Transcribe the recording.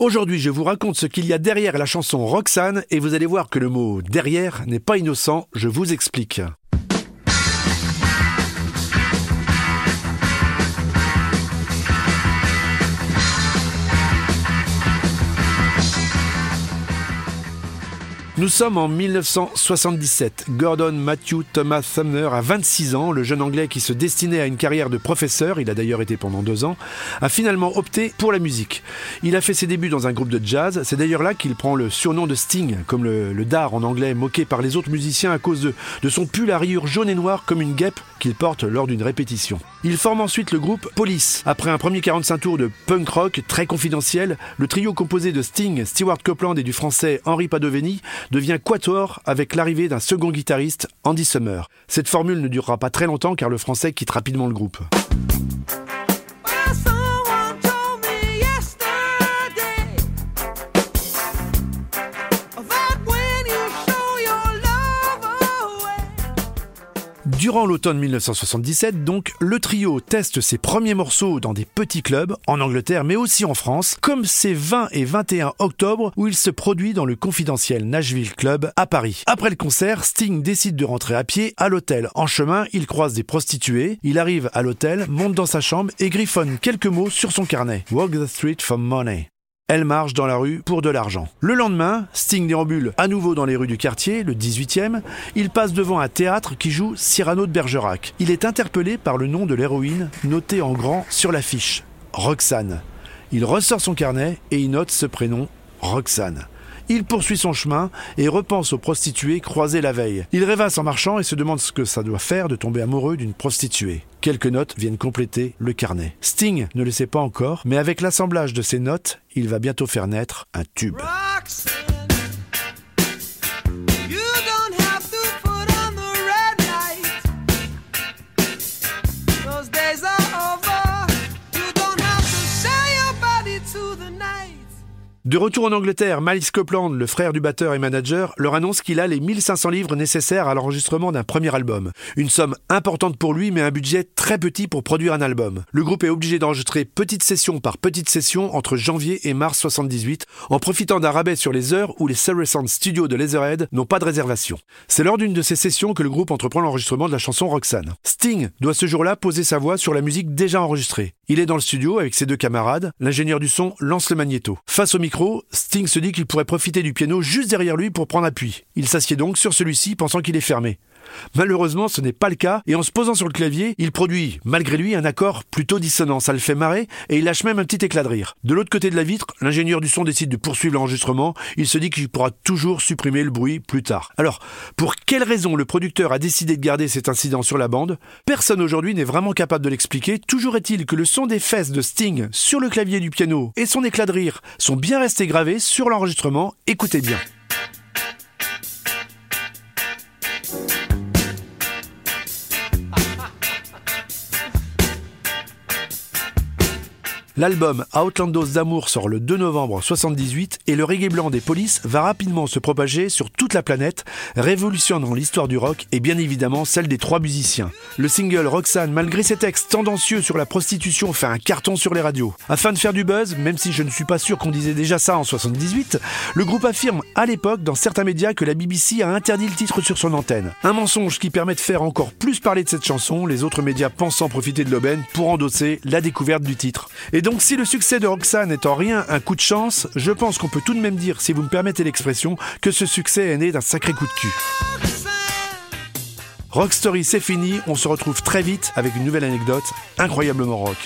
Aujourd'hui, je vous raconte ce qu'il y a derrière la chanson Roxane et vous allez voir que le mot derrière n'est pas innocent, je vous explique. Nous sommes en 1977. Gordon Matthew Thomas Sumner a 26 ans. Le jeune Anglais qui se destinait à une carrière de professeur, il a d'ailleurs été pendant deux ans, a finalement opté pour la musique. Il a fait ses débuts dans un groupe de jazz. C'est d'ailleurs là qu'il prend le surnom de Sting, comme le, dard en anglais, moqué par les autres musiciens à cause de, de son pull à rayures jaune et noir comme une guêpe qu'il porte lors d'une répétition. Il forme ensuite le groupe Police. Après un premier 45 tours de punk rock très confidentiel, le trio composé de Sting, Stewart Copeland et du français Henri Padoveni devient quatuor avec l'arrivée d'un second guitariste, Andy Summer. Cette formule ne durera pas très longtemps car le français quitte rapidement le groupe. Durant l'automne 1977, donc, le trio teste ses premiers morceaux dans des petits clubs, en Angleterre mais aussi en France, comme ces 20 et 21 octobre où il se produit dans le confidentiel Nashville Club à Paris. Après le concert, Sting décide de rentrer à pied à l'hôtel. En chemin, il croise des prostituées, il arrive à l'hôtel, monte dans sa chambre et griffonne quelques mots sur son carnet. Walk the street for money. Elle marche dans la rue pour de l'argent. Le lendemain, Sting déambule à nouveau dans les rues du quartier, le 18e. Il passe devant un théâtre qui joue Cyrano de Bergerac. Il est interpellé par le nom de l'héroïne noté en grand sur l'affiche, Roxane. Il ressort son carnet et y note ce prénom, Roxane. Il poursuit son chemin et repense aux prostituées croisées la veille. Il rêvasse en marchant et se demande ce que ça doit faire de tomber amoureux d'une prostituée. Quelques notes viennent compléter le carnet. Sting ne le sait pas encore, mais avec l'assemblage de ces notes, il va bientôt faire naître un tube. De retour en Angleterre, Miles Copeland, le frère du batteur et manager, leur annonce qu'il a les 1500 livres nécessaires à l'enregistrement d'un premier album. Une somme importante pour lui, mais un budget très petit pour produire un album. Le groupe est obligé d'enregistrer petite session par petite session entre janvier et mars 78, en profitant d'un rabais sur les heures où les Saracen Studios de Leatherhead n'ont pas de réservation. C'est lors d'une de ces sessions que le groupe entreprend l'enregistrement de la chanson Roxanne. Sting doit ce jour-là poser sa voix sur la musique déjà enregistrée. Il est dans le studio avec ses deux camarades. L'ingénieur du son lance le magnéto. Face au micro, Sting se dit qu'il pourrait profiter du piano juste derrière lui pour prendre appui. Il s'assied donc sur celui-ci pensant qu'il est fermé. Malheureusement, ce n'est pas le cas, et en se posant sur le clavier, il produit, malgré lui, un accord plutôt dissonant. Ça le fait marrer, et il lâche même un petit éclat de rire. De l'autre côté de la vitre, l'ingénieur du son décide de poursuivre l'enregistrement. Il se dit qu'il pourra toujours supprimer le bruit plus tard. Alors, pour quelle raison le producteur a décidé de garder cet incident sur la bande? Personne aujourd'hui n'est vraiment capable de l'expliquer. Toujours est-il que le son des fesses de Sting sur le clavier du piano et son éclat de rire sont bien restés gravés sur l'enregistrement. Écoutez bien. L'album Outlandos d'amour sort le 2 novembre 78 et le reggae blanc des polices va rapidement se propager sur toute la planète, révolutionnant l'histoire du rock et bien évidemment celle des trois musiciens. Le single Roxanne, malgré ses textes tendancieux sur la prostitution, fait un carton sur les radios. Afin de faire du buzz, même si je ne suis pas sûr qu'on disait déjà ça en 78, le groupe affirme à l'époque dans certains médias que la BBC a interdit le titre sur son antenne. Un mensonge qui permet de faire encore plus parler de cette chanson, les autres médias pensant profiter de l'aubaine pour endosser la découverte du titre. Donc si le succès de Roxanne est en rien un coup de chance, je pense qu'on peut tout de même dire, si vous me permettez l'expression, que ce succès est né d'un sacré coup de cul. Rock Story c'est fini, on se retrouve très vite avec une nouvelle anecdote incroyablement rock.